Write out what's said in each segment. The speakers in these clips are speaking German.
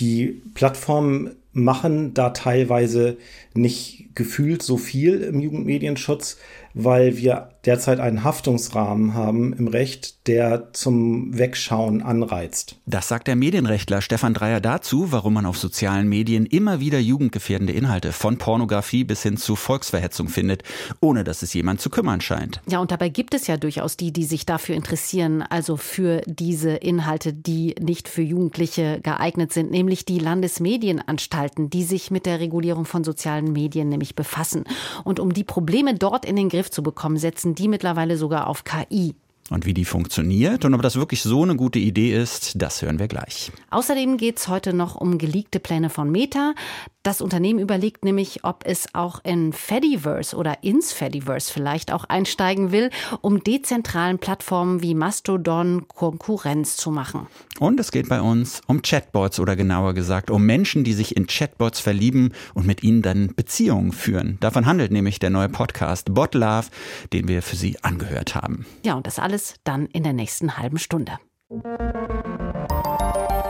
Die Plattformen machen da teilweise nicht gefühlt so viel im Jugendmedienschutz, weil wir derzeit einen Haftungsrahmen haben im Recht, der zum Wegschauen anreizt. Das sagt der Medienrechtler Stefan Dreier dazu, warum man auf sozialen Medien immer wieder jugendgefährdende Inhalte von Pornografie bis hin zu Volksverhetzung findet, ohne dass es jemand zu kümmern scheint. Ja, und dabei gibt es ja durchaus die, die sich dafür interessieren, also für diese Inhalte, die nicht für Jugendliche geeignet sind, nämlich die Landesmedienanstalten, die sich mit der Regulierung von sozialen Medien nämlich befassen. Und um die Probleme dort in den Griff zu bekommen, setzen die mittlerweile sogar auf KI. Und wie die funktioniert und ob das wirklich so eine gute Idee ist, das hören wir gleich. Außerdem geht es heute noch um geleakte Pläne von Meta. Das Unternehmen überlegt nämlich, ob es auch in Fediverse oder ins Fediverse vielleicht auch einsteigen will, um dezentralen Plattformen wie Mastodon Konkurrenz zu machen. Und es geht bei uns um Chatbots oder genauer gesagt um Menschen, die sich in Chatbots verlieben und mit ihnen dann Beziehungen führen. Davon handelt nämlich der neue Podcast Bot Love, den wir für Sie angehört haben. Ja, und das alles dann in der nächsten halben Stunde.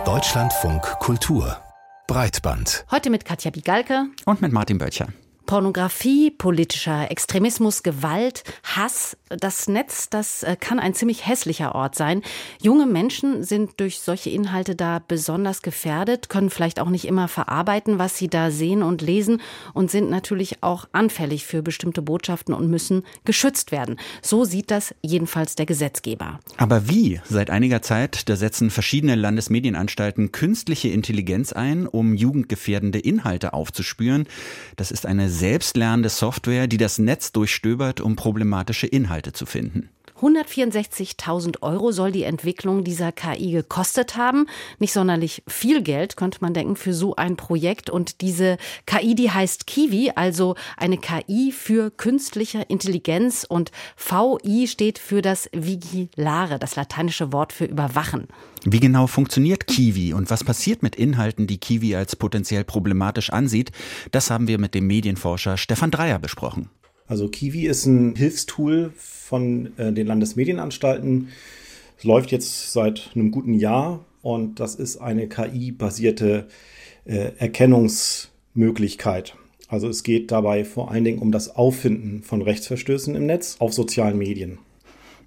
Deutschlandfunk Kultur Breitband. Heute mit Katja Bigalke und mit Martin Böttcher. Pornografie, politischer Extremismus, Gewalt, Hass. Das Netz, das äh, kann ein ziemlich hässlicher Ort sein. Junge Menschen sind durch solche Inhalte da besonders gefährdet, können vielleicht auch nicht immer verarbeiten, was sie da sehen und lesen und sind natürlich auch anfällig für bestimmte Botschaften und müssen geschützt werden. So sieht das jedenfalls der Gesetzgeber. Aber wie? Seit einiger Zeit, da setzen verschiedene Landesmedienanstalten künstliche Intelligenz ein, um jugendgefährdende Inhalte aufzuspüren. Das ist eine selbstlernende Software, die das Netz durchstöbert, um problematische Inhalte zu finden. 164.000 Euro soll die Entwicklung dieser KI gekostet haben. Nicht sonderlich viel Geld, könnte man denken, für so ein Projekt. Und diese KI, die heißt Kiwi, also eine KI für künstliche Intelligenz. Und VI steht für das Vigilare, das lateinische Wort für überwachen. Wie genau funktioniert Kiwi und was passiert mit Inhalten, die Kiwi als potenziell problematisch ansieht, das haben wir mit dem Medienforscher Stefan Dreier besprochen. Also Kiwi ist ein Hilfstool von äh, den Landesmedienanstalten. Es läuft jetzt seit einem guten Jahr und das ist eine KI-basierte äh, Erkennungsmöglichkeit. Also es geht dabei vor allen Dingen um das Auffinden von Rechtsverstößen im Netz auf sozialen Medien.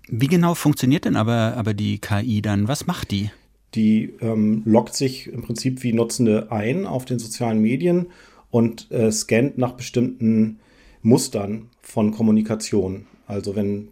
Wie genau funktioniert denn aber, aber die KI dann? Was macht die? Die ähm, loggt sich im Prinzip wie Nutzende ein auf den sozialen Medien und äh, scannt nach bestimmten Mustern von Kommunikation. Also wenn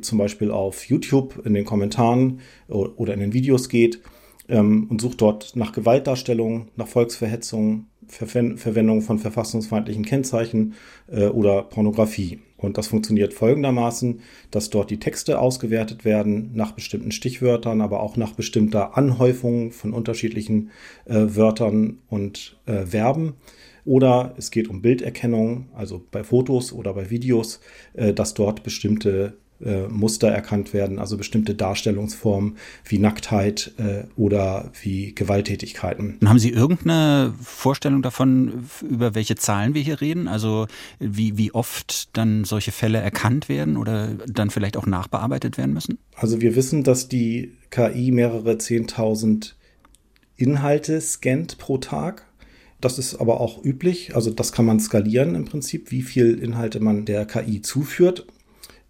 zum Beispiel auf YouTube in den Kommentaren oder in den Videos geht ähm, und sucht dort nach Gewaltdarstellung, nach Volksverhetzung, Ver Verwendung von verfassungsfeindlichen Kennzeichen äh, oder Pornografie. Und das funktioniert folgendermaßen, dass dort die Texte ausgewertet werden nach bestimmten Stichwörtern, aber auch nach bestimmter Anhäufung von unterschiedlichen äh, Wörtern und äh, Verben. Oder es geht um Bilderkennung, also bei Fotos oder bei Videos, äh, dass dort bestimmte äh, Muster erkannt werden, also bestimmte Darstellungsformen wie Nacktheit äh, oder wie Gewalttätigkeiten. Haben Sie irgendeine Vorstellung davon, über welche Zahlen wir hier reden? Also wie, wie oft dann solche Fälle erkannt werden oder dann vielleicht auch nachbearbeitet werden müssen? Also wir wissen, dass die KI mehrere Zehntausend Inhalte scannt pro Tag. Das ist aber auch üblich. Also das kann man skalieren im Prinzip, wie viel Inhalte man der KI zuführt.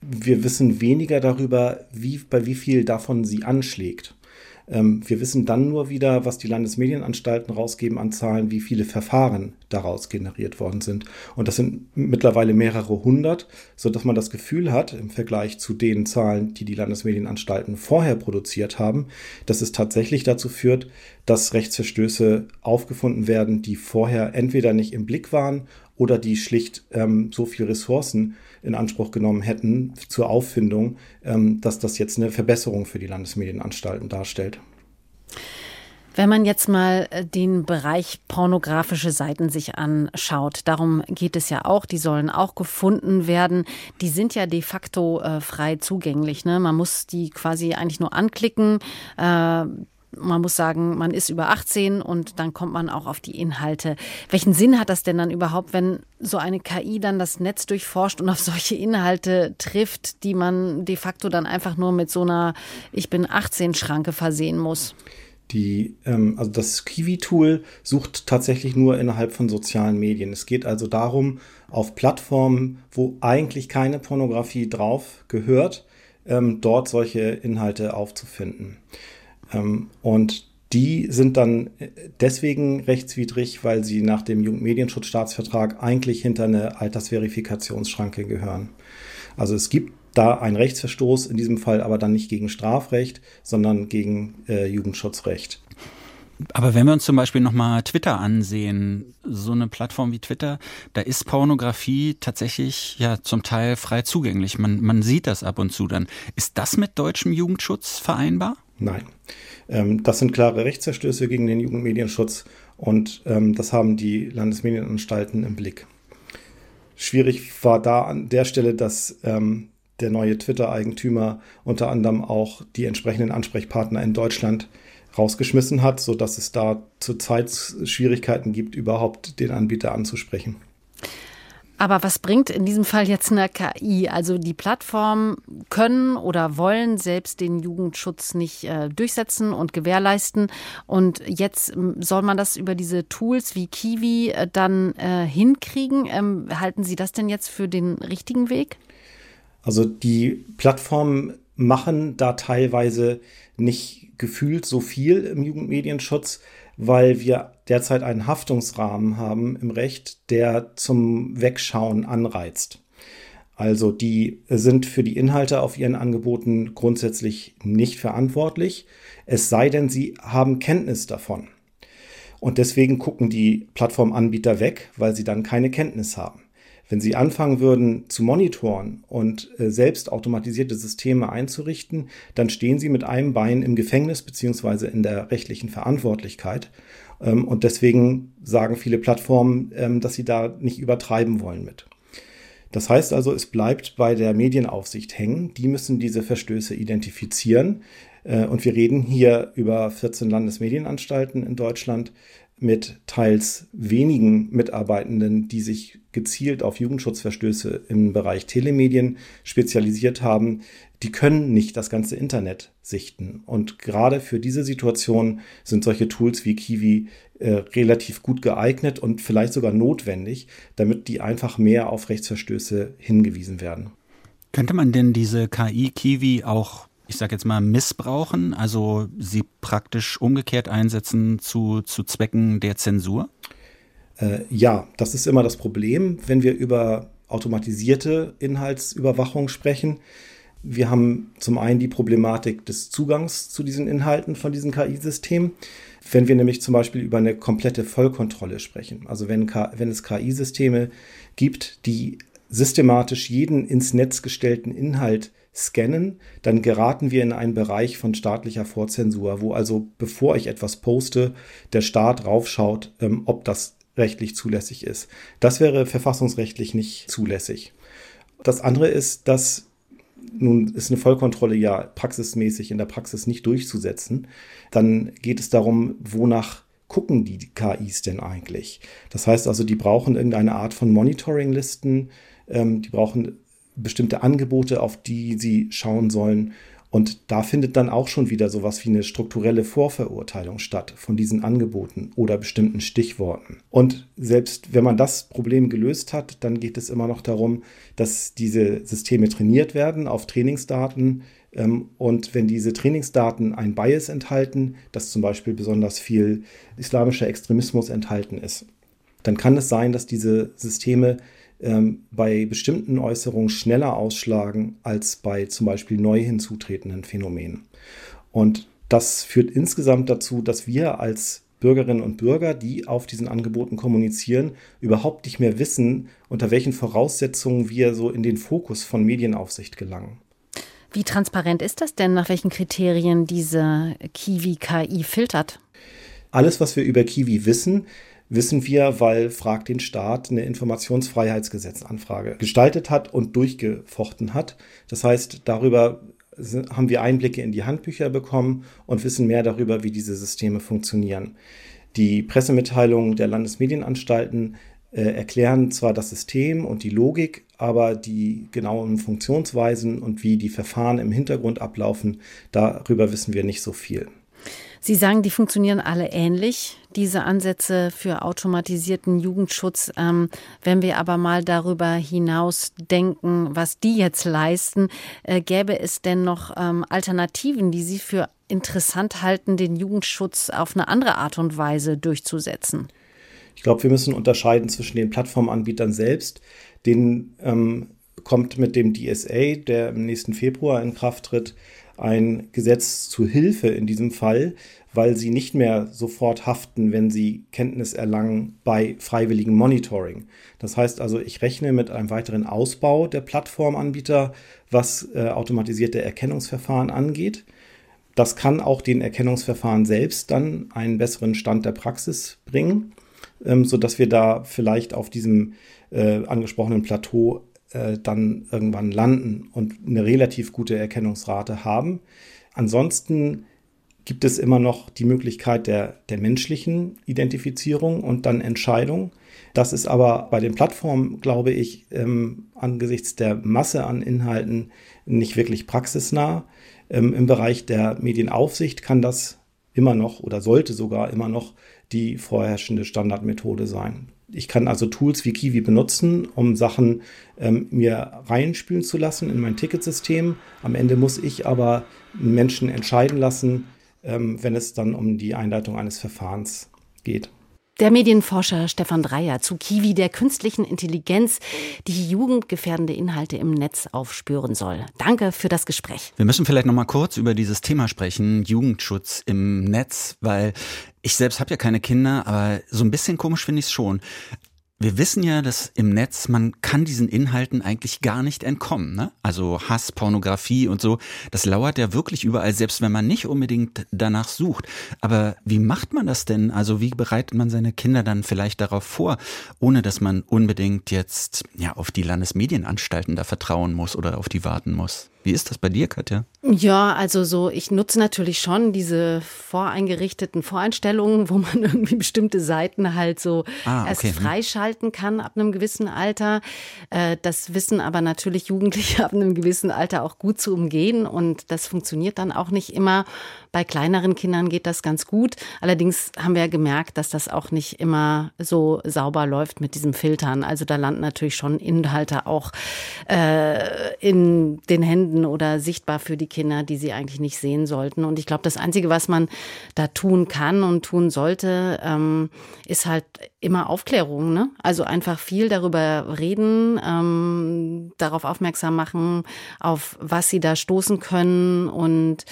Wir wissen weniger darüber, wie, bei wie viel davon sie anschlägt. Ähm, wir wissen dann nur wieder, was die Landesmedienanstalten rausgeben an Zahlen, wie viele Verfahren daraus generiert worden sind. Und das sind mittlerweile mehrere hundert, so dass man das Gefühl hat, im Vergleich zu den Zahlen, die die Landesmedienanstalten vorher produziert haben, dass es tatsächlich dazu führt, dass Rechtsverstöße aufgefunden werden, die vorher entweder nicht im Blick waren oder die schlicht ähm, so viel Ressourcen in Anspruch genommen hätten zur Auffindung, ähm, dass das jetzt eine Verbesserung für die Landesmedienanstalten darstellt. Wenn man jetzt mal äh, den Bereich pornografische Seiten sich anschaut, darum geht es ja auch, die sollen auch gefunden werden. Die sind ja de facto äh, frei zugänglich. Ne? Man muss die quasi eigentlich nur anklicken. Äh, man muss sagen, man ist über 18 und dann kommt man auch auf die Inhalte. Welchen Sinn hat das denn dann überhaupt, wenn so eine KI dann das Netz durchforscht und auf solche Inhalte trifft, die man de facto dann einfach nur mit so einer Ich bin 18 Schranke versehen muss? Die, ähm, also das Kiwi-Tool sucht tatsächlich nur innerhalb von sozialen Medien. Es geht also darum, auf Plattformen, wo eigentlich keine Pornografie drauf gehört, ähm, dort solche Inhalte aufzufinden. Ähm, und die sind dann deswegen rechtswidrig, weil sie nach dem Jugendmedienschutzstaatsvertrag eigentlich hinter eine Altersverifikationsschranke gehören. Also es gibt da ein Rechtsverstoß, in diesem Fall aber dann nicht gegen Strafrecht, sondern gegen äh, Jugendschutzrecht. Aber wenn wir uns zum Beispiel nochmal Twitter ansehen, so eine Plattform wie Twitter, da ist Pornografie tatsächlich ja zum Teil frei zugänglich. Man, man sieht das ab und zu dann. Ist das mit deutschem Jugendschutz vereinbar? Nein. Ähm, das sind klare Rechtsverstöße gegen den Jugendmedienschutz und ähm, das haben die Landesmedienanstalten im Blick. Schwierig war da an der Stelle, dass ähm, der neue Twitter-Eigentümer unter anderem auch die entsprechenden Ansprechpartner in Deutschland rausgeschmissen hat, sodass es da zurzeit Schwierigkeiten gibt, überhaupt den Anbieter anzusprechen. Aber was bringt in diesem Fall jetzt eine KI? Also die Plattformen können oder wollen selbst den Jugendschutz nicht äh, durchsetzen und gewährleisten. Und jetzt soll man das über diese Tools wie Kiwi äh, dann äh, hinkriegen. Ähm, halten Sie das denn jetzt für den richtigen Weg? Also die Plattformen machen da teilweise nicht gefühlt so viel im Jugendmedienschutz, weil wir derzeit einen Haftungsrahmen haben im Recht, der zum Wegschauen anreizt. Also die sind für die Inhalte auf ihren Angeboten grundsätzlich nicht verantwortlich, es sei denn, sie haben Kenntnis davon. Und deswegen gucken die Plattformanbieter weg, weil sie dann keine Kenntnis haben. Wenn Sie anfangen würden zu monitoren und äh, selbst automatisierte Systeme einzurichten, dann stehen Sie mit einem Bein im Gefängnis beziehungsweise in der rechtlichen Verantwortlichkeit. Ähm, und deswegen sagen viele Plattformen, ähm, dass sie da nicht übertreiben wollen mit. Das heißt also, es bleibt bei der Medienaufsicht hängen. Die müssen diese Verstöße identifizieren. Äh, und wir reden hier über 14 Landesmedienanstalten in Deutschland mit teils wenigen Mitarbeitenden, die sich gezielt auf Jugendschutzverstöße im Bereich Telemedien spezialisiert haben, die können nicht das ganze Internet sichten. Und gerade für diese Situation sind solche Tools wie Kiwi äh, relativ gut geeignet und vielleicht sogar notwendig, damit die einfach mehr auf Rechtsverstöße hingewiesen werden. Könnte man denn diese KI Kiwi auch ich sage jetzt mal, missbrauchen, also sie praktisch umgekehrt einsetzen zu, zu Zwecken der Zensur? Äh, ja, das ist immer das Problem, wenn wir über automatisierte Inhaltsüberwachung sprechen. Wir haben zum einen die Problematik des Zugangs zu diesen Inhalten von diesen KI-Systemen. Wenn wir nämlich zum Beispiel über eine komplette Vollkontrolle sprechen, also wenn, wenn es KI-Systeme gibt, die systematisch jeden ins Netz gestellten Inhalt scannen, dann geraten wir in einen Bereich von staatlicher Vorzensur, wo also bevor ich etwas poste, der Staat raufschaut, ähm, ob das rechtlich zulässig ist. Das wäre verfassungsrechtlich nicht zulässig. Das andere ist, dass nun ist eine Vollkontrolle ja praxismäßig in der Praxis nicht durchzusetzen. Dann geht es darum, wonach gucken die KIs denn eigentlich? Das heißt also, die brauchen irgendeine Art von Monitoring-Listen, ähm, die brauchen bestimmte Angebote, auf die sie schauen sollen. Und da findet dann auch schon wieder sowas wie eine strukturelle Vorverurteilung statt von diesen Angeboten oder bestimmten Stichworten. Und selbst wenn man das Problem gelöst hat, dann geht es immer noch darum, dass diese Systeme trainiert werden auf Trainingsdaten. Ähm, und wenn diese Trainingsdaten ein Bias enthalten, dass zum Beispiel besonders viel islamischer Extremismus enthalten ist, dann kann es sein, dass diese Systeme ähm, bei bestimmten Äußerungen schneller ausschlagen als bei zum Beispiel neu hinzutretenden Phänomenen. Und das führt insgesamt dazu, dass wir als Bürgerinnen und Bürger, die auf diesen Angeboten kommunizieren, überhaupt nicht mehr wissen, unter welchen Voraussetzungen wir so in den Fokus von Medienaufsicht gelangen. Wie transparent ist das denn, nach welchen Kriterien diese Kiwi-KI filtert? Alles, was wir über Kiwi wissen, wissen wir, weil Frag den Staat eine Informationsfreiheitsgesetzanfrage gestaltet hat und durchgefochten hat. Das heißt, darüber haben wir Einblicke in die Handbücher bekommen und wissen mehr darüber, wie diese Systeme funktionieren. Die Pressemitteilungen der Landesmedienanstalten äh, erklären zwar das System und die Logik, aber die genauen Funktionsweisen und wie die Verfahren im Hintergrund ablaufen, darüber wissen wir nicht so viel. Sie sagen, die funktionieren alle ähnlich, diese Ansätze für automatisierten Jugendschutz. Ähm, wenn wir aber mal darüber hinaus denken, was die jetzt leisten, äh, gäbe es denn noch ähm, Alternativen, die Sie für interessant halten, den Jugendschutz auf eine andere Art und Weise durchzusetzen? Ich glaube, wir müssen unterscheiden zwischen den Plattformanbietern selbst, denen ähm, kommt mit dem DSA, der im nächsten Februar in Kraft tritt, ein Gesetz zu Hilfe in diesem Fall, weil sie nicht mehr sofort haften, wenn sie Kenntnis erlangen bei freiwilligem Monitoring. Das heißt also, ich rechne mit einem weiteren Ausbau der Plattformanbieter, was äh, automatisierte Erkennungsverfahren angeht. Das kann auch den Erkennungsverfahren selbst dann einen besseren Stand der Praxis bringen, ähm, sodass wir da vielleicht auf diesem äh, angesprochenen Plateau äh, dann irgendwann landen und eine relativ gute Erkennungsrate haben. Ansonsten gibt es immer noch die Möglichkeit der, der menschlichen Identifizierung und dann Entscheidung. Das ist aber bei den Plattformen, glaube ich, ähm, angesichts der Masse an Inhalten nicht wirklich praxisnah. Ähm, Im Bereich der Medienaufsicht kann das immer noch oder sollte sogar immer noch die vorherrschende Standardmethode sein. Ich kann also Tools wie Kiwi benutzen, um Sachen ähm, mir reinspülen zu lassen in mein Ticketsystem. Am Ende muss ich aber Menschen entscheiden lassen, ähm, wenn es dann um die Einleitung eines Verfahrens geht. Der Medienforscher Stefan Dreier zu Kiwi, der künstlichen Intelligenz, die jugendgefährdende Inhalte im Netz aufspüren soll. Danke für das Gespräch. Wir müssen vielleicht noch mal kurz über dieses Thema sprechen, Jugendschutz im Netz, weil ich selbst habe ja keine Kinder, aber so ein bisschen komisch finde ich es schon. Wir wissen ja, dass im Netz man kann diesen Inhalten eigentlich gar nicht entkommen. Ne? Also Hass, Pornografie und so, das lauert ja wirklich überall, selbst wenn man nicht unbedingt danach sucht. Aber wie macht man das denn? Also wie bereitet man seine Kinder dann vielleicht darauf vor, ohne dass man unbedingt jetzt ja auf die Landesmedienanstalten da vertrauen muss oder auf die warten muss? Wie ist das bei dir, Katja? Ja, also so, ich nutze natürlich schon diese voreingerichteten Voreinstellungen, wo man irgendwie bestimmte Seiten halt so ah, okay. erst mhm. freischalten kann ab einem gewissen Alter. Äh, das wissen aber natürlich Jugendliche ab einem gewissen Alter auch gut zu umgehen und das funktioniert dann auch nicht immer. Bei kleineren Kindern geht das ganz gut. Allerdings haben wir gemerkt, dass das auch nicht immer so sauber läuft mit diesem Filtern. Also da landen natürlich schon Inhalte auch äh, in den Händen oder sichtbar für die Kinder, die sie eigentlich nicht sehen sollten. Und ich glaube, das Einzige, was man da tun kann und tun sollte, ähm, ist halt immer Aufklärung. Ne? Also einfach viel darüber reden, ähm, darauf aufmerksam machen, auf was sie da stoßen können und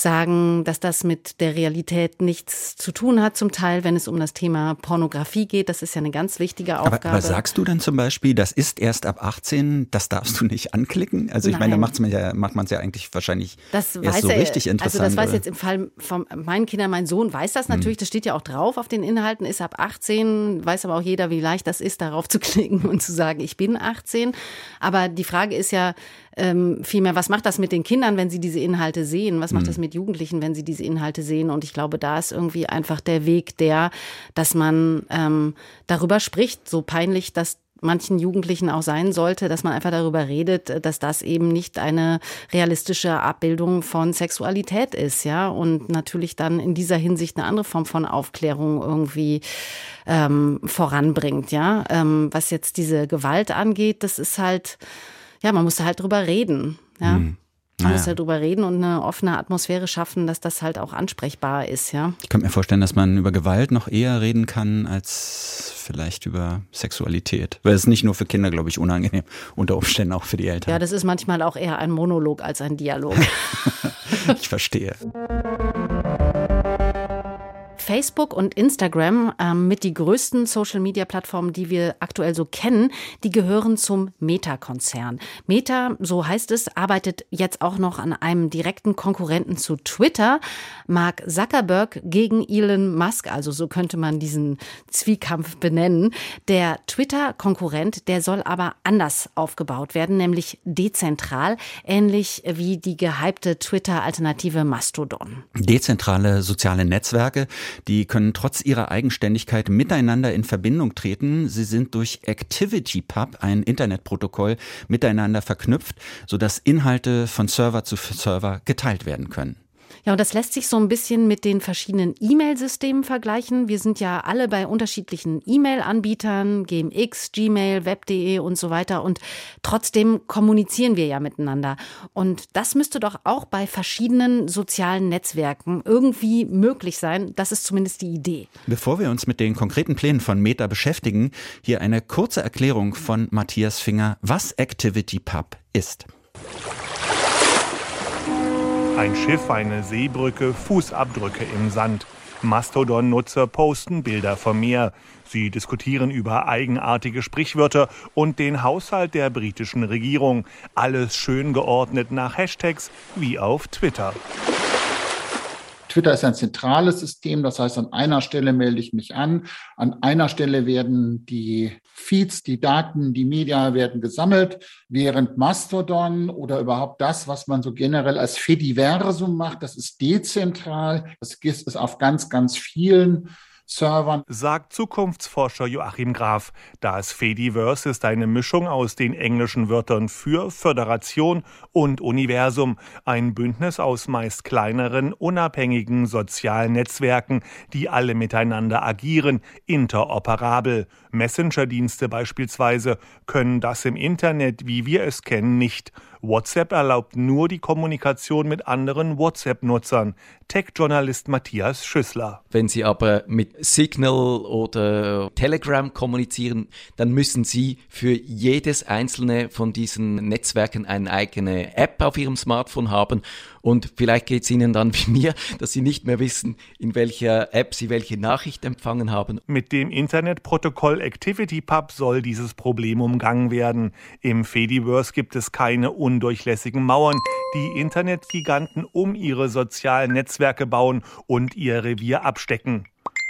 sagen, dass das mit der Realität nichts zu tun hat, zum Teil, wenn es um das Thema Pornografie geht. Das ist ja eine ganz wichtige Aufgabe. Aber, aber sagst du dann zum Beispiel, das ist erst ab 18, das darfst du nicht anklicken? Also ich Nein. meine, da macht's man ja, macht man es ja eigentlich wahrscheinlich das erst so er, richtig interessant. Also das weiß jetzt im Fall von meinen Kindern, mein Sohn weiß das natürlich, hm. das steht ja auch drauf auf den Inhalten, ist ab 18, weiß aber auch jeder, wie leicht das ist, darauf zu klicken und zu sagen, ich bin 18. Aber die Frage ist ja, ähm, vielmehr, was macht das mit den Kindern, wenn sie diese Inhalte sehen? Was macht mhm. das mit Jugendlichen, wenn sie diese Inhalte sehen? Und ich glaube, da ist irgendwie einfach der Weg der, dass man ähm, darüber spricht, so peinlich das manchen Jugendlichen auch sein sollte, dass man einfach darüber redet, dass das eben nicht eine realistische Abbildung von Sexualität ist, ja, und natürlich dann in dieser Hinsicht eine andere Form von Aufklärung irgendwie ähm, voranbringt, ja. Ähm, was jetzt diese Gewalt angeht, das ist halt ja, man musste halt drüber reden. Ja. Hm. Man naja. muss halt drüber reden und eine offene Atmosphäre schaffen, dass das halt auch ansprechbar ist, ja. Ich könnte mir vorstellen, dass man über Gewalt noch eher reden kann als vielleicht über Sexualität. Weil es nicht nur für Kinder, glaube ich, unangenehm, unter Umständen auch für die Eltern. Ja, das ist manchmal auch eher ein Monolog als ein Dialog. ich verstehe. Facebook und Instagram ähm, mit die größten Social-Media-Plattformen, die wir aktuell so kennen, die gehören zum Meta-Konzern. Meta, so heißt es, arbeitet jetzt auch noch an einem direkten Konkurrenten zu Twitter. Mark Zuckerberg gegen Elon Musk, also so könnte man diesen Zwiekampf benennen. Der Twitter-Konkurrent, der soll aber anders aufgebaut werden, nämlich dezentral, ähnlich wie die gehypte Twitter-Alternative Mastodon. Dezentrale soziale Netzwerke, die können trotz ihrer Eigenständigkeit miteinander in Verbindung treten. Sie sind durch ActivityPub, ein Internetprotokoll, miteinander verknüpft, sodass Inhalte von Server zu Server geteilt werden können. Ja, und das lässt sich so ein bisschen mit den verschiedenen E-Mail-Systemen vergleichen. Wir sind ja alle bei unterschiedlichen E-Mail-Anbietern, GMX, Gmail, Web.de und so weiter. Und trotzdem kommunizieren wir ja miteinander. Und das müsste doch auch bei verschiedenen sozialen Netzwerken irgendwie möglich sein. Das ist zumindest die Idee. Bevor wir uns mit den konkreten Plänen von Meta beschäftigen, hier eine kurze Erklärung von Matthias Finger, was ActivityPub ist. Ein Schiff, eine Seebrücke, Fußabdrücke im Sand. Mastodon-Nutzer posten Bilder vom Meer. Sie diskutieren über eigenartige Sprichwörter und den Haushalt der britischen Regierung. Alles schön geordnet nach Hashtags wie auf Twitter. Twitter ist ein zentrales System, das heißt, an einer Stelle melde ich mich an, an einer Stelle werden die Feeds, die Daten, die Media werden gesammelt, während Mastodon oder überhaupt das, was man so generell als Fediversum macht, das ist dezentral, das ist auf ganz, ganz vielen Servern. Sagt Zukunftsforscher Joachim Graf. Das Fediverse ist eine Mischung aus den englischen Wörtern für Föderation und Universum. Ein Bündnis aus meist kleineren, unabhängigen sozialen Netzwerken, die alle miteinander agieren, interoperabel. Messenger-Dienste beispielsweise können das im Internet, wie wir es kennen, nicht. WhatsApp erlaubt nur die Kommunikation mit anderen WhatsApp-Nutzern. Tech-Journalist Matthias Schüssler. Wenn Sie aber mit Signal oder Telegram kommunizieren, dann müssen Sie für jedes einzelne von diesen Netzwerken eine eigene App auf Ihrem Smartphone haben und vielleicht geht es Ihnen dann wie mir, dass Sie nicht mehr wissen, in welcher App Sie welche Nachricht empfangen haben. Mit dem Internetprotokoll ActivityPub soll dieses Problem umgangen werden. Im Fediverse gibt es keine undurchlässigen Mauern, die Internetgiganten um ihre sozialen Netzwerke bauen und ihr Revier abstecken.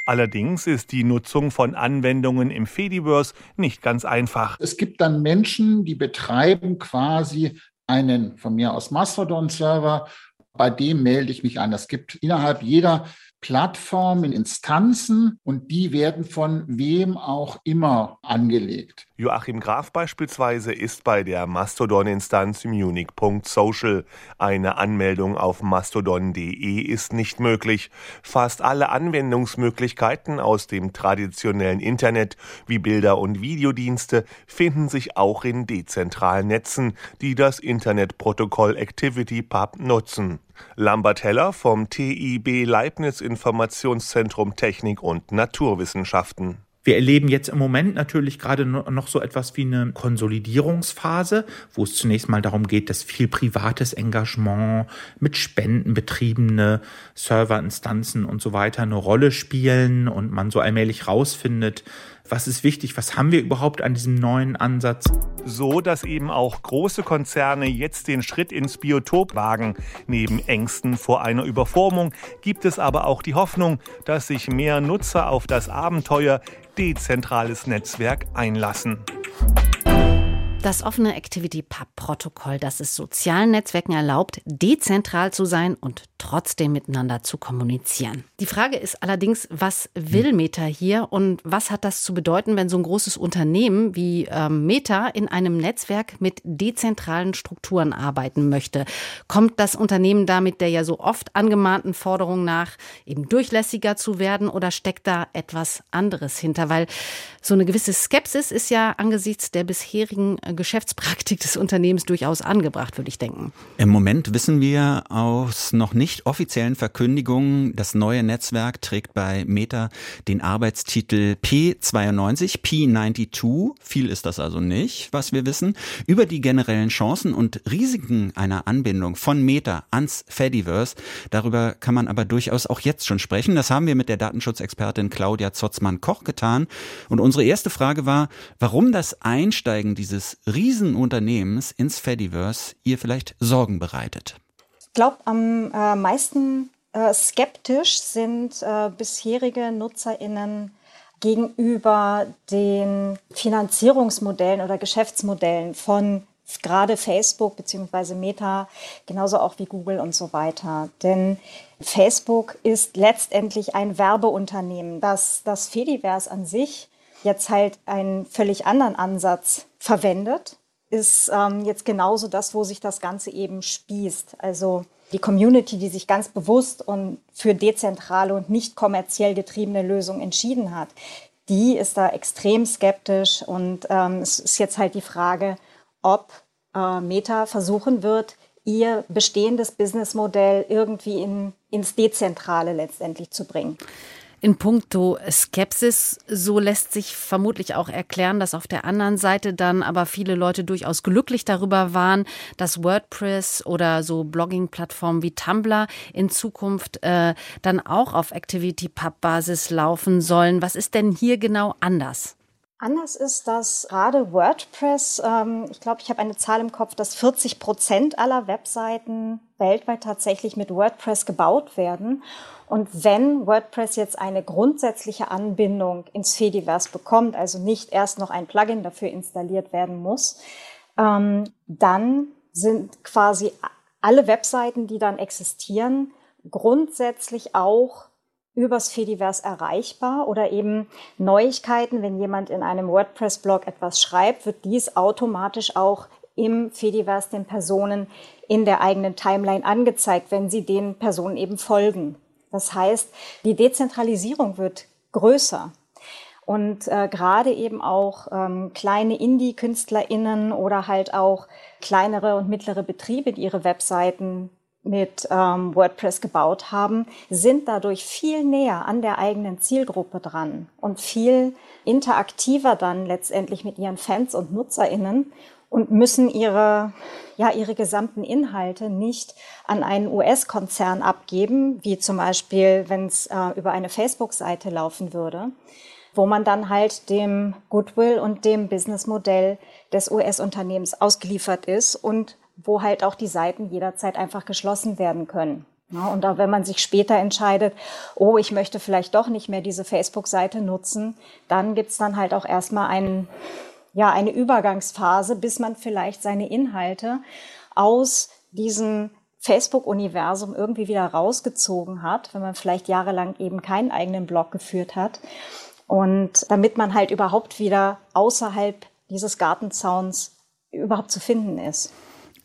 Allerdings ist die Nutzung von Anwendungen im Fediverse nicht ganz einfach. Es gibt dann Menschen, die betreiben quasi einen von mir aus Mastodon-Server, bei dem melde ich mich an. Es gibt innerhalb jeder Plattformen, Instanzen und die werden von wem auch immer angelegt. Joachim Graf beispielsweise ist bei der Mastodon-Instanz Munich.social. Eine Anmeldung auf mastodon.de ist nicht möglich. Fast alle Anwendungsmöglichkeiten aus dem traditionellen Internet wie Bilder- und Videodienste finden sich auch in dezentralen Netzen, die das Internetprotokoll ActivityPub nutzen. Lambert Heller vom TIB Leibniz Informationszentrum Technik und Naturwissenschaften. Wir erleben jetzt im Moment natürlich gerade noch so etwas wie eine Konsolidierungsphase, wo es zunächst mal darum geht, dass viel privates Engagement mit Spenden betriebene Serverinstanzen und so weiter eine Rolle spielen und man so allmählich rausfindet, was ist wichtig, was haben wir überhaupt an diesem neuen Ansatz. So, dass eben auch große Konzerne jetzt den Schritt ins Biotop wagen. Neben Ängsten vor einer Überformung gibt es aber auch die Hoffnung, dass sich mehr Nutzer auf das Abenteuer dezentrales Netzwerk einlassen. Das offene Activity-Pub-Protokoll, das es sozialen Netzwerken erlaubt, dezentral zu sein und trotzdem miteinander zu kommunizieren. Die Frage ist allerdings, was will Meta hier und was hat das zu bedeuten, wenn so ein großes Unternehmen wie ähm, Meta in einem Netzwerk mit dezentralen Strukturen arbeiten möchte? Kommt das Unternehmen damit der ja so oft angemahnten Forderung nach, eben durchlässiger zu werden oder steckt da etwas anderes hinter? Weil so eine gewisse Skepsis ist ja angesichts der bisherigen Geschäftspraktik des Unternehmens durchaus angebracht, würde ich denken. Im Moment wissen wir aus noch nicht offiziellen Verkündigungen, das neue Netzwerk trägt bei Meta den Arbeitstitel P92, P92. Viel ist das also nicht, was wir wissen. Über die generellen Chancen und Risiken einer Anbindung von Meta ans Fediverse, darüber kann man aber durchaus auch jetzt schon sprechen. Das haben wir mit der Datenschutzexpertin Claudia Zotzmann-Koch getan. Und unsere erste Frage war, warum das Einsteigen dieses Riesenunternehmens ins Fediverse ihr vielleicht Sorgen bereitet? Ich glaube, am äh, meisten äh, skeptisch sind äh, bisherige NutzerInnen gegenüber den Finanzierungsmodellen oder Geschäftsmodellen von gerade Facebook bzw. Meta, genauso auch wie Google und so weiter. Denn Facebook ist letztendlich ein Werbeunternehmen. Das, das Fediverse an sich jetzt halt einen völlig anderen Ansatz verwendet, ist ähm, jetzt genauso das, wo sich das Ganze eben spießt. Also die Community, die sich ganz bewusst und für dezentrale und nicht kommerziell getriebene Lösungen entschieden hat, die ist da extrem skeptisch. Und ähm, es ist jetzt halt die Frage, ob äh, Meta versuchen wird, ihr bestehendes Businessmodell irgendwie in, ins Dezentrale letztendlich zu bringen. In puncto Skepsis, so lässt sich vermutlich auch erklären, dass auf der anderen Seite dann aber viele Leute durchaus glücklich darüber waren, dass WordPress oder so Blogging-Plattformen wie Tumblr in Zukunft äh, dann auch auf ActivityPub-Basis laufen sollen. Was ist denn hier genau anders? Anders ist, dass gerade WordPress, ähm, ich glaube, ich habe eine Zahl im Kopf, dass 40 Prozent aller Webseiten weltweit tatsächlich mit WordPress gebaut werden. Und wenn WordPress jetzt eine grundsätzliche Anbindung ins Fediverse bekommt, also nicht erst noch ein Plugin dafür installiert werden muss, ähm, dann sind quasi alle Webseiten, die dann existieren, grundsätzlich auch übers Fediverse erreichbar oder eben Neuigkeiten, wenn jemand in einem WordPress-Blog etwas schreibt, wird dies automatisch auch im Fediverse den Personen in der eigenen Timeline angezeigt, wenn sie den Personen eben folgen. Das heißt, die Dezentralisierung wird größer. Und äh, gerade eben auch ähm, kleine Indie-KünstlerInnen oder halt auch kleinere und mittlere Betriebe, die ihre Webseiten mit ähm, WordPress gebaut haben, sind dadurch viel näher an der eigenen Zielgruppe dran und viel interaktiver dann letztendlich mit ihren Fans und NutzerInnen und müssen ihre, ja, ihre gesamten Inhalte nicht an einen US-Konzern abgeben, wie zum Beispiel, wenn es äh, über eine Facebook-Seite laufen würde, wo man dann halt dem Goodwill und dem Businessmodell des US-Unternehmens ausgeliefert ist und wo halt auch die Seiten jederzeit einfach geschlossen werden können. Ja, und auch wenn man sich später entscheidet, oh, ich möchte vielleicht doch nicht mehr diese Facebook-Seite nutzen, dann gibt's dann halt auch erstmal einen ja, eine Übergangsphase, bis man vielleicht seine Inhalte aus diesem Facebook-Universum irgendwie wieder rausgezogen hat, wenn man vielleicht jahrelang eben keinen eigenen Blog geführt hat. Und damit man halt überhaupt wieder außerhalb dieses Gartenzauns überhaupt zu finden ist.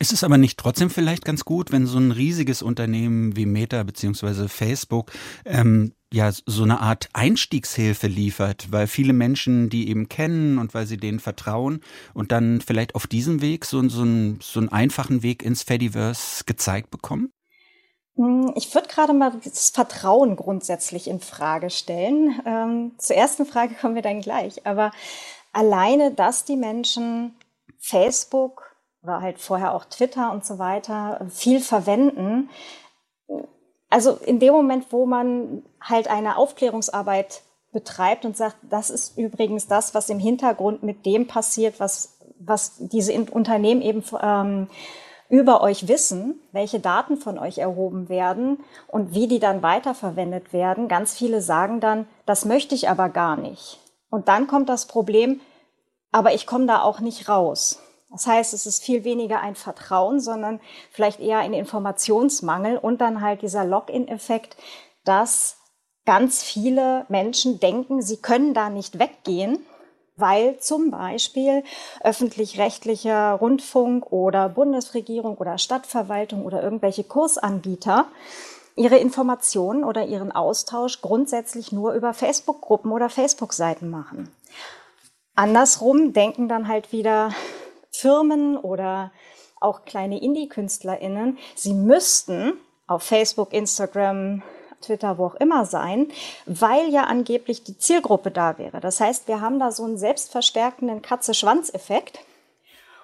Ist es aber nicht trotzdem vielleicht ganz gut, wenn so ein riesiges Unternehmen wie Meta bzw. Facebook ähm, ja so eine Art Einstiegshilfe liefert, weil viele Menschen die eben kennen und weil sie denen vertrauen und dann vielleicht auf diesem Weg so, so, einen, so einen einfachen Weg ins Fediverse gezeigt bekommen? Hm, ich würde gerade mal das Vertrauen grundsätzlich in Frage stellen. Ähm, zur ersten Frage kommen wir dann gleich. Aber alleine, dass die Menschen Facebook oder halt vorher auch Twitter und so weiter viel verwenden, also in dem Moment, wo man halt eine Aufklärungsarbeit betreibt und sagt, das ist übrigens das, was im Hintergrund mit dem passiert, was, was diese Unternehmen eben ähm, über euch wissen, welche Daten von euch erhoben werden und wie die dann weiterverwendet werden. Ganz viele sagen dann, das möchte ich aber gar nicht. Und dann kommt das Problem, aber ich komme da auch nicht raus. Das heißt, es ist viel weniger ein Vertrauen, sondern vielleicht eher ein Informationsmangel und dann halt dieser Login-Effekt, dass ganz viele Menschen denken, sie können da nicht weggehen, weil zum Beispiel öffentlich-rechtlicher Rundfunk oder Bundesregierung oder Stadtverwaltung oder irgendwelche Kursanbieter ihre Informationen oder ihren Austausch grundsätzlich nur über Facebook-Gruppen oder Facebook-Seiten machen. Andersrum denken dann halt wieder Firmen oder auch kleine Indie-KünstlerInnen, sie müssten auf Facebook, Instagram, Twitter, wo auch immer sein, weil ja angeblich die Zielgruppe da wäre. Das heißt, wir haben da so einen selbstverstärkenden Katze-Schwanz-Effekt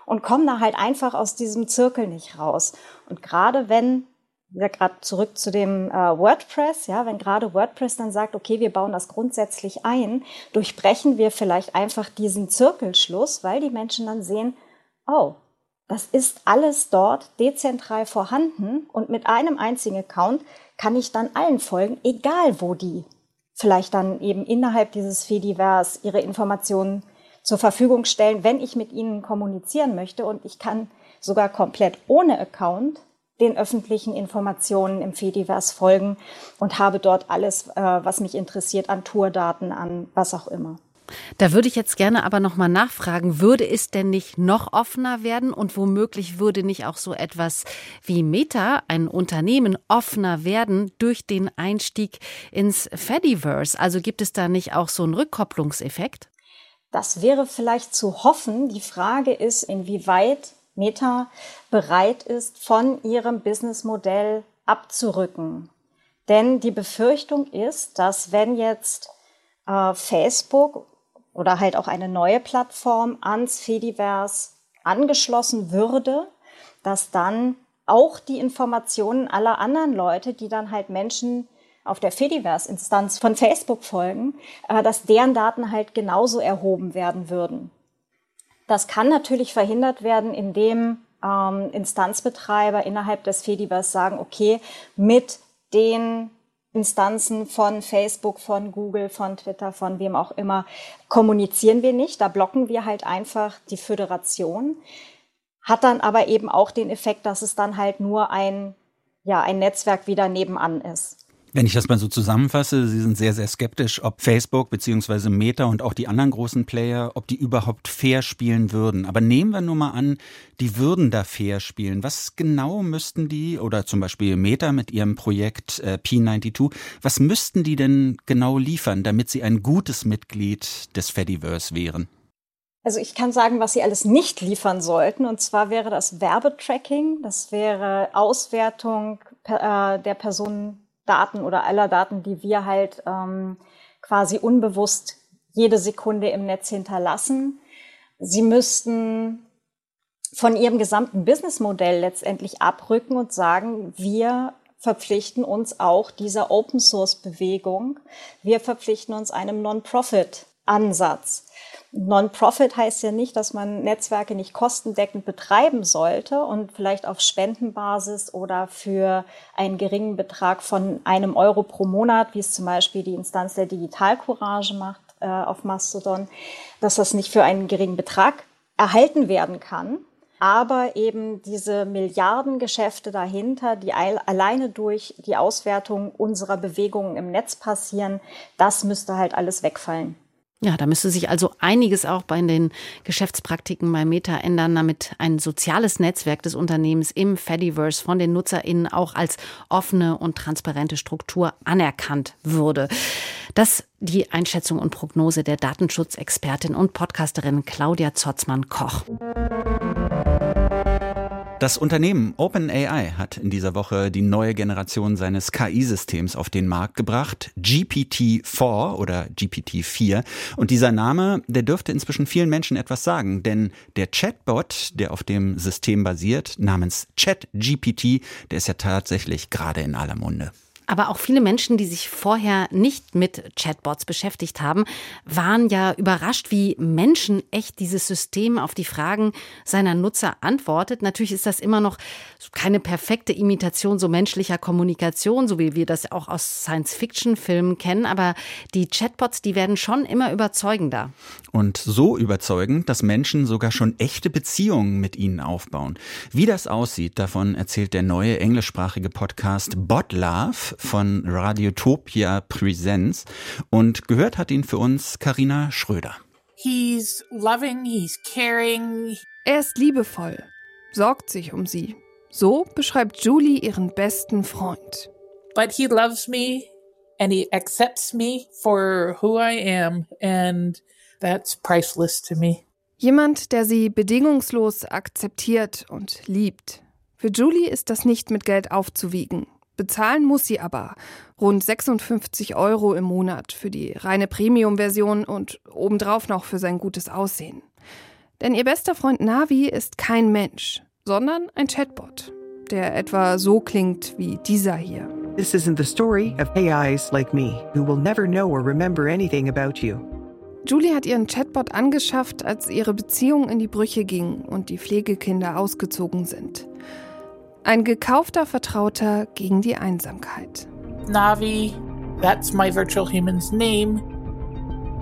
und kommen da halt einfach aus diesem Zirkel nicht raus. Und gerade wenn ja, gerade zurück zu dem äh, WordPress, ja, wenn gerade WordPress dann sagt, okay, wir bauen das grundsätzlich ein, durchbrechen wir vielleicht einfach diesen Zirkelschluss, weil die Menschen dann sehen, oh, das ist alles dort dezentral vorhanden und mit einem einzigen Account kann ich dann allen folgen, egal wo die vielleicht dann eben innerhalb dieses Fediverse ihre Informationen zur Verfügung stellen, wenn ich mit ihnen kommunizieren möchte und ich kann sogar komplett ohne Account den öffentlichen Informationen im Fediverse folgen und habe dort alles, äh, was mich interessiert, an Tourdaten, an was auch immer. Da würde ich jetzt gerne aber noch mal nachfragen, würde es denn nicht noch offener werden und womöglich würde nicht auch so etwas wie Meta, ein Unternehmen, offener werden durch den Einstieg ins Fediverse? Also gibt es da nicht auch so einen Rückkopplungseffekt? Das wäre vielleicht zu hoffen. Die Frage ist, inwieweit Meta bereit ist, von ihrem Businessmodell abzurücken. Denn die Befürchtung ist, dass wenn jetzt äh, Facebook oder halt auch eine neue Plattform ans Fediverse angeschlossen würde, dass dann auch die Informationen aller anderen Leute, die dann halt Menschen auf der Fediverse-Instanz von Facebook folgen, äh, dass deren Daten halt genauso erhoben werden würden. Das kann natürlich verhindert werden, indem ähm, Instanzbetreiber innerhalb des Fediverse sagen, okay, mit den Instanzen von Facebook, von Google, von Twitter, von wem auch immer, kommunizieren wir nicht. Da blocken wir halt einfach die Föderation. Hat dann aber eben auch den Effekt, dass es dann halt nur ein, ja, ein Netzwerk wieder nebenan ist. Wenn ich das mal so zusammenfasse, Sie sind sehr, sehr skeptisch, ob Facebook beziehungsweise Meta und auch die anderen großen Player, ob die überhaupt fair spielen würden. Aber nehmen wir nur mal an, die würden da fair spielen. Was genau müssten die, oder zum Beispiel Meta mit ihrem Projekt äh, P92, was müssten die denn genau liefern, damit sie ein gutes Mitglied des Fediverse wären? Also ich kann sagen, was sie alles nicht liefern sollten. Und zwar wäre das Werbetracking, das wäre Auswertung äh, der Personen Daten oder aller Daten, die wir halt ähm, quasi unbewusst jede Sekunde im Netz hinterlassen. Sie müssten von ihrem gesamten Businessmodell letztendlich abrücken und sagen, wir verpflichten uns auch dieser Open Source Bewegung. Wir verpflichten uns einem Non-Profit Ansatz. Non-Profit heißt ja nicht, dass man Netzwerke nicht kostendeckend betreiben sollte und vielleicht auf Spendenbasis oder für einen geringen Betrag von einem Euro pro Monat, wie es zum Beispiel die Instanz der Digitalcourage macht äh, auf Mastodon, dass das nicht für einen geringen Betrag erhalten werden kann. Aber eben diese Milliardengeschäfte dahinter, die alleine durch die Auswertung unserer Bewegungen im Netz passieren, das müsste halt alles wegfallen. Ja, da müsste sich also einiges auch bei den Geschäftspraktiken bei Meta ändern, damit ein soziales Netzwerk des Unternehmens im Fediverse von den NutzerInnen auch als offene und transparente Struktur anerkannt würde. Das die Einschätzung und Prognose der Datenschutzexpertin und Podcasterin Claudia Zotzmann-Koch. Das Unternehmen OpenAI hat in dieser Woche die neue Generation seines KI-Systems auf den Markt gebracht, GPT-4 oder GPT-4. Und dieser Name, der dürfte inzwischen vielen Menschen etwas sagen, denn der Chatbot, der auf dem System basiert, namens ChatGPT, der ist ja tatsächlich gerade in aller Munde. Aber auch viele Menschen, die sich vorher nicht mit Chatbots beschäftigt haben, waren ja überrascht, wie menschenecht dieses System auf die Fragen seiner Nutzer antwortet. Natürlich ist das immer noch keine perfekte Imitation so menschlicher Kommunikation, so wie wir das auch aus Science-Fiction-Filmen kennen, aber die Chatbots, die werden schon immer überzeugender. Und so überzeugend, dass Menschen sogar schon echte Beziehungen mit ihnen aufbauen. Wie das aussieht, davon erzählt der neue englischsprachige Podcast Bot Love von Radiotopia Presents und gehört hat ihn für uns Karina Schröder. He's loving, he's caring. Er ist liebevoll, sorgt sich um sie. So beschreibt Julie ihren besten Freund. But he loves me and he accepts me for who I am and that's priceless to me. Jemand, der sie bedingungslos akzeptiert und liebt. Für Julie ist das nicht mit Geld aufzuwiegen. Bezahlen muss sie aber rund 56 Euro im Monat für die reine Premium-Version und obendrauf noch für sein gutes Aussehen. Denn ihr bester Freund Navi ist kein Mensch, sondern ein Chatbot, der etwa so klingt wie dieser hier. This isn't the story of AIs like me, who will never know or remember anything about you. Julie hat ihren Chatbot angeschafft, als ihre Beziehung in die Brüche ging und die Pflegekinder ausgezogen sind. Ein gekaufter Vertrauter gegen die Einsamkeit. Navi, that's my virtual human's name.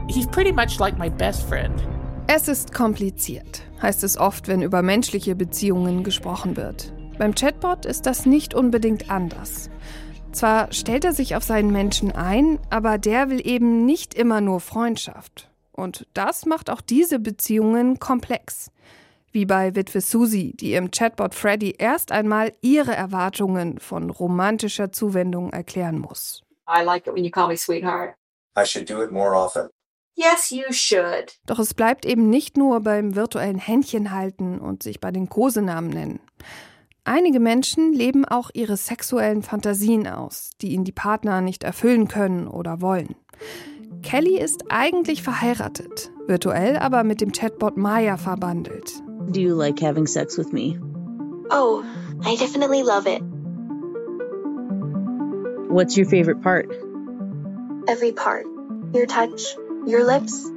He's pretty much like my best friend. Es ist kompliziert, heißt es oft, wenn über menschliche Beziehungen gesprochen wird. Beim Chatbot ist das nicht unbedingt anders. Zwar stellt er sich auf seinen Menschen ein, aber der will eben nicht immer nur Freundschaft. Und das macht auch diese Beziehungen komplex. Wie bei Witwe Susie, die ihrem Chatbot Freddy erst einmal ihre Erwartungen von romantischer Zuwendung erklären muss. I like it when you call me sweetheart. I should do it more often. Yes, you should. Doch es bleibt eben nicht nur beim virtuellen Händchen halten und sich bei den Kosenamen nennen. Einige Menschen leben auch ihre sexuellen Fantasien aus, die ihnen die Partner nicht erfüllen können oder wollen. Kelly ist eigentlich verheiratet, virtuell aber mit dem Chatbot Maya verbandelt. Do you like having sex with me? Oh, I definitely love it. What's your favorite part? Every part. Your touch, your lips.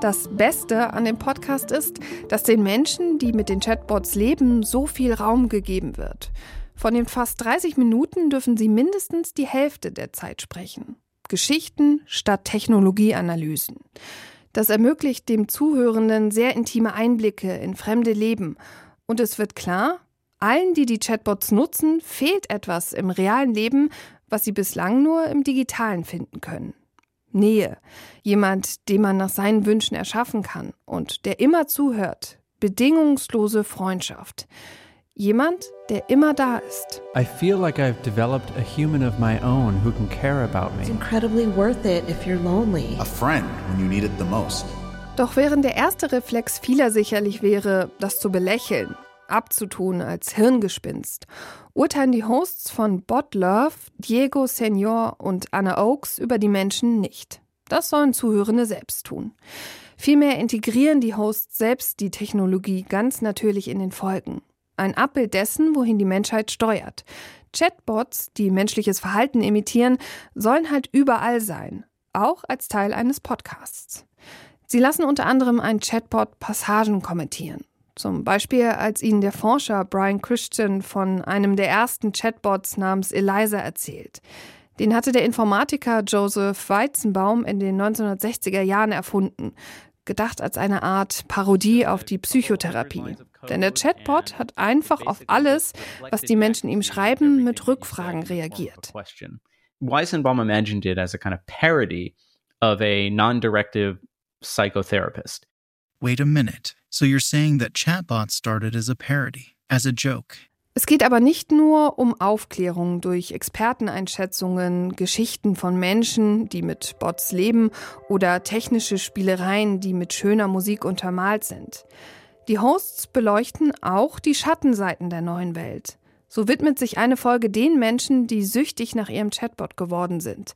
Das Beste an dem Podcast ist, dass den Menschen, die mit den Chatbots leben, so viel Raum gegeben wird. Von den fast 30 Minuten dürfen sie mindestens die Hälfte der Zeit sprechen. Geschichten statt Technologieanalysen. Das ermöglicht dem Zuhörenden sehr intime Einblicke in fremde Leben. Und es wird klar, allen, die die Chatbots nutzen, fehlt etwas im realen Leben, was sie bislang nur im digitalen finden können. Nähe, jemand, den man nach seinen Wünschen erschaffen kann und der immer zuhört, bedingungslose Freundschaft. Jemand, der immer da ist. I feel like I've developed a human of my own who can care about me. It's incredibly worth it if you're lonely. A friend when you need it the most. Doch während der erste Reflex vieler sicherlich wäre, das zu belächeln, abzutun als Hirngespinst, urteilen die Hosts von Bot Love, Diego Senior und Anna Oakes über die Menschen nicht. Das sollen Zuhörende selbst tun. Vielmehr integrieren die Hosts selbst die Technologie ganz natürlich in den Folgen. Ein Abbild dessen, wohin die Menschheit steuert. Chatbots, die menschliches Verhalten imitieren, sollen halt überall sein, auch als Teil eines Podcasts. Sie lassen unter anderem ein Chatbot Passagen kommentieren. Zum Beispiel, als ihnen der Forscher Brian Christian von einem der ersten Chatbots namens Eliza erzählt. Den hatte der Informatiker Joseph Weizenbaum in den 1960er Jahren erfunden, gedacht als eine Art Parodie auf die Psychotherapie. Denn der Chatbot hat einfach auf alles, was die Menschen ihm schreiben, mit Rückfragen reagiert. Weizenbaum imagined it as a kind of parody of a non-directive psychotherapist. Wait a minute. So you're saying that chatbots started as a parody, as a joke. Es geht aber nicht nur um Aufklärung durch Experteneinschätzungen, Geschichten von Menschen, die mit Bots leben oder technische Spielereien, die mit schöner Musik untermalt sind. Die Hosts beleuchten auch die Schattenseiten der neuen Welt. So widmet sich eine Folge den Menschen, die süchtig nach ihrem Chatbot geworden sind.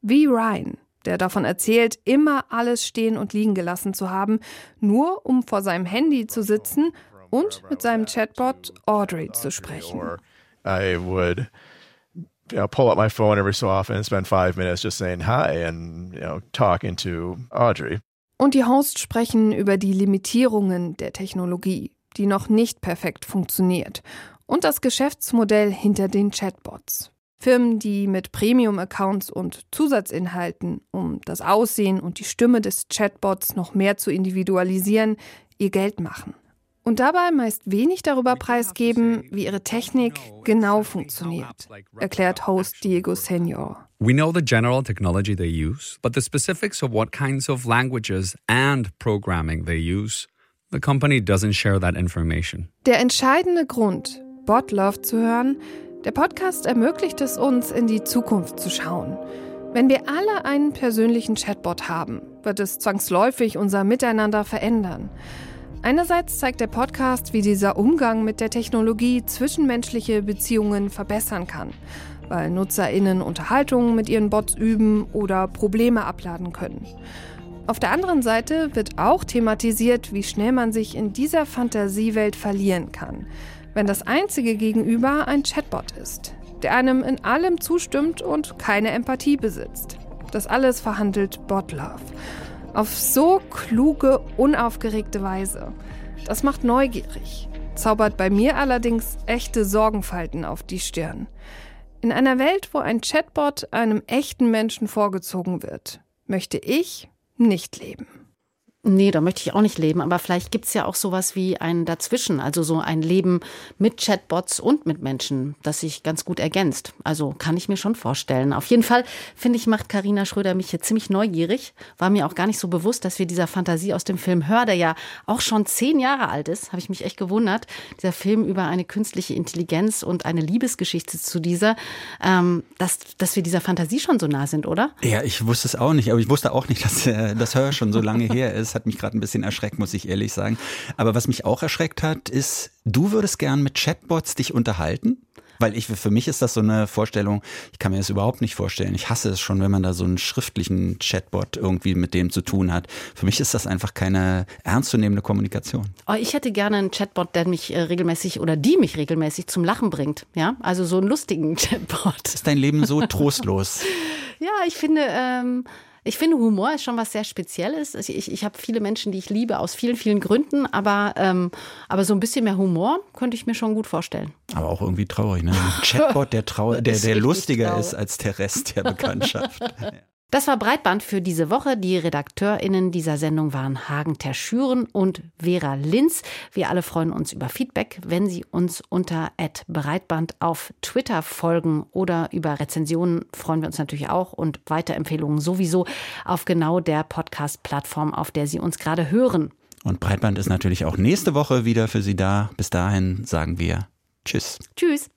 Wie Ryan, der davon erzählt, immer alles stehen und liegen gelassen zu haben, nur um vor seinem Handy zu sitzen und mit seinem Chatbot Audrey zu sprechen. I would you know, pull up my phone every so often and spend five minutes just saying hi and you know, talking to Audrey. Und die Hosts sprechen über die Limitierungen der Technologie, die noch nicht perfekt funktioniert, und das Geschäftsmodell hinter den Chatbots. Firmen, die mit Premium-Accounts und Zusatzinhalten, um das Aussehen und die Stimme des Chatbots noch mehr zu individualisieren, ihr Geld machen. Und dabei meist wenig darüber preisgeben, wie ihre Technik genau funktioniert, erklärt Host Diego Senior. We know the general technology they use, but the specifics of what kinds of languages and programming they use, the company doesn't share that information. Der entscheidende Grund, Botlove zu hören, der Podcast ermöglicht es uns, in die Zukunft zu schauen. Wenn wir alle einen persönlichen Chatbot haben, wird es zwangsläufig unser Miteinander verändern. Einerseits zeigt der Podcast, wie dieser Umgang mit der Technologie zwischenmenschliche Beziehungen verbessern kann, weil Nutzerinnen Unterhaltungen mit ihren Bots üben oder Probleme abladen können. Auf der anderen Seite wird auch thematisiert, wie schnell man sich in dieser Fantasiewelt verlieren kann, wenn das einzige Gegenüber ein Chatbot ist, der einem in allem zustimmt und keine Empathie besitzt. Das alles verhandelt Botlove. Auf so kluge, unaufgeregte Weise. Das macht neugierig, zaubert bei mir allerdings echte Sorgenfalten auf die Stirn. In einer Welt, wo ein Chatbot einem echten Menschen vorgezogen wird, möchte ich nicht leben. Nee, da möchte ich auch nicht leben. Aber vielleicht gibt es ja auch sowas wie ein Dazwischen, also so ein Leben mit Chatbots und mit Menschen, das sich ganz gut ergänzt. Also kann ich mir schon vorstellen. Auf jeden Fall, finde ich, macht Karina Schröder mich hier ziemlich neugierig. War mir auch gar nicht so bewusst, dass wir dieser Fantasie aus dem Film Hör, der ja auch schon zehn Jahre alt ist, habe ich mich echt gewundert. Dieser Film über eine künstliche Intelligenz und eine Liebesgeschichte zu dieser, ähm, dass, dass wir dieser Fantasie schon so nah sind, oder? Ja, ich wusste es auch nicht, aber ich wusste auch nicht, dass äh, das Hör schon so lange her ist. Das hat mich gerade ein bisschen erschreckt, muss ich ehrlich sagen. Aber was mich auch erschreckt hat, ist, du würdest gern mit Chatbots dich unterhalten? Weil ich, für mich ist das so eine Vorstellung, ich kann mir das überhaupt nicht vorstellen. Ich hasse es schon, wenn man da so einen schriftlichen Chatbot irgendwie mit dem zu tun hat. Für mich ist das einfach keine ernstzunehmende Kommunikation. Oh, ich hätte gerne einen Chatbot, der mich äh, regelmäßig oder die mich regelmäßig zum Lachen bringt. Ja, also so einen lustigen Chatbot. Ist dein Leben so trostlos? ja, ich finde, ähm, ich finde, Humor ist schon was sehr Spezielles. Ich, ich, ich habe viele Menschen, die ich liebe, aus vielen, vielen Gründen, aber, ähm, aber so ein bisschen mehr Humor könnte ich mir schon gut vorstellen. Aber auch irgendwie traurig, ne? Ein Chatbot, der, trau der, der lustiger traurig. ist als der Rest der Bekanntschaft. Das war Breitband für diese Woche. Die RedakteurInnen dieser Sendung waren Hagen Terschüren und Vera Linz. Wir alle freuen uns über Feedback, wenn Sie uns unter Breitband auf Twitter folgen oder über Rezensionen freuen wir uns natürlich auch und Weiterempfehlungen sowieso auf genau der Podcast-Plattform, auf der Sie uns gerade hören. Und Breitband ist natürlich auch nächste Woche wieder für Sie da. Bis dahin sagen wir Tschüss. Tschüss.